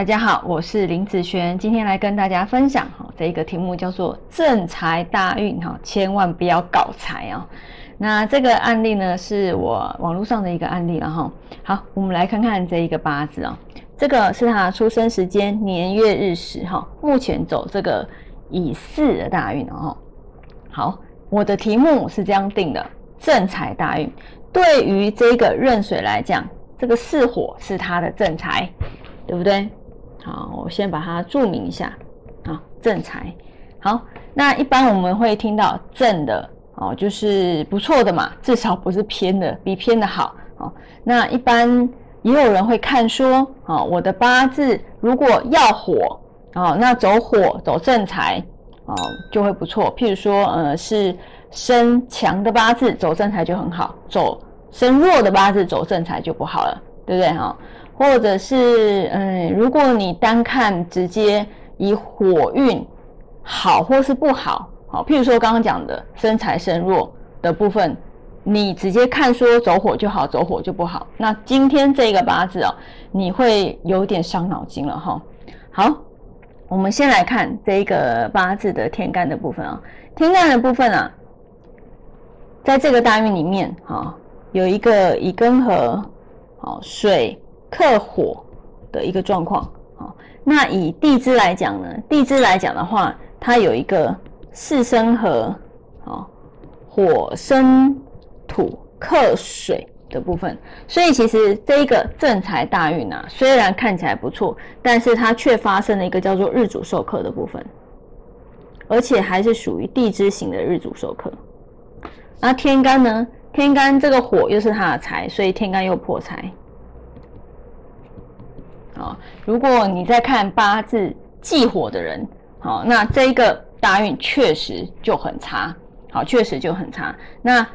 大家好，我是林子璇，今天来跟大家分享哈，这一个题目叫做正财大运哈，千万不要搞财啊。那这个案例呢，是我网络上的一个案例了哈。好，我们来看看这一个八字啊，这个是他出生时间年月日时哈，目前走这个乙巳的大运哦。好，我的题目是这样定的：正财大运。对于这个壬水来讲，这个巳火是他的正财，对不对？好，我先把它注明一下。好，正财。好，那一般我们会听到正的哦，就是不错的嘛，至少不是偏的，比偏的好。哦，那一般也有人会看说，哦，我的八字如果要火，哦，那走火走正财，哦，就会不错。譬如说，呃，是身强的八字走正财就很好，走身弱的八字走正财就不好了，对不对？哈。或者是嗯，如果你单看直接以火运好或是不好，好，譬如说刚刚讲的身财身弱的部分，你直接看说走火就好，走火就不好。那今天这个八字哦，你会有点伤脑筋了哈。好，我们先来看这一个八字的天干的部分啊，天干的部分啊，在这个大运里面哈，有一个乙庚合，好水。克火的一个状况，好，那以地支来讲呢？地支来讲的话，它有一个四生合，好，火生土克水的部分，所以其实这一个正财大运啊，虽然看起来不错，但是它却发生了一个叫做日主受克的部分，而且还是属于地支型的日主受克。那天干呢？天干这个火又是它的财，所以天干又破财。啊，如果你在看八字忌火的人，好，那这一个大运确实就很差，好，确实就很差。那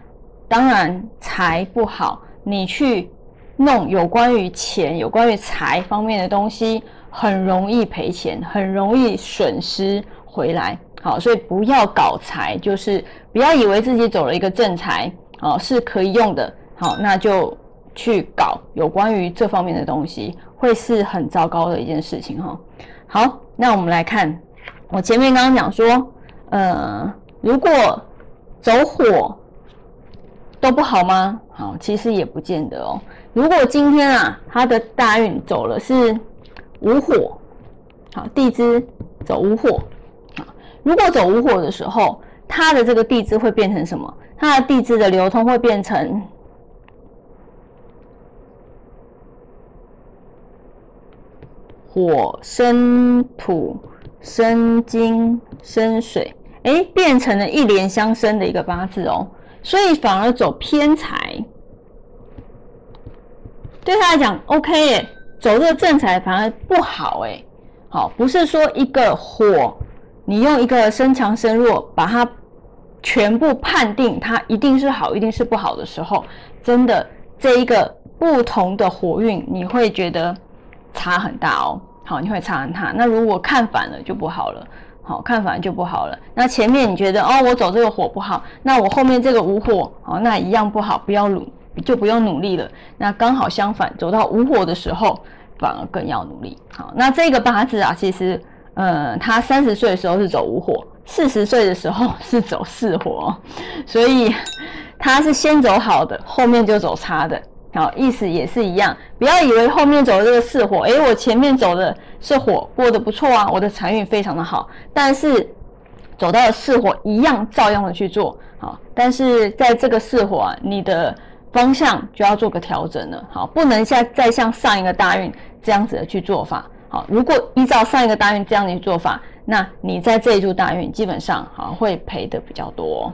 当然财不好，你去弄有关于钱、有关于财方面的东西，很容易赔钱，很容易损失回来。好，所以不要搞财，就是不要以为自己走了一个正财，哦，是可以用的。好，那就去搞有关于这方面的东西。会是很糟糕的一件事情哈。好，那我们来看，我前面刚刚讲说，呃，如果走火都不好吗？好，其实也不见得哦。如果今天啊，他的大运走了是无火，好，地支走无火，好，如果走无火的时候，他的这个地支会变成什么？他的地支的流通会变成。火生土，生金，生水，哎，变成了一连相生的一个八字哦，所以反而走偏财，对他来讲 OK 哎，走这个正财反而不好哎，好，不是说一个火，你用一个生强生弱把它全部判定它一定是好，一定是不好的时候，真的这一个不同的火运，你会觉得。差很大哦，好，你会差很大。那如果看反了就不好了，好看反就不好了。那前面你觉得哦，我走这个火不好，那我后面这个无火，哦，那一样不好，不要努就不用努力了。那刚好相反，走到无火的时候，反而更要努力。好，那这个八字啊，其实，呃，他三十岁的时候是走无火，四十岁的时候是走四火，所以他是先走好的，后面就走差的。好，意思也是一样，不要以为后面走的这个四火，诶，我前面走的是火，过得不错啊，我的财运非常的好。但是走到了四火，一样照样的去做，好，但是在这个四火啊，你的方向就要做个调整了，好，不能像再像上一个大运这样子的去做法，好，如果依照上一个大运这样的做法，那你在这一柱大运基本上好会赔的比较多。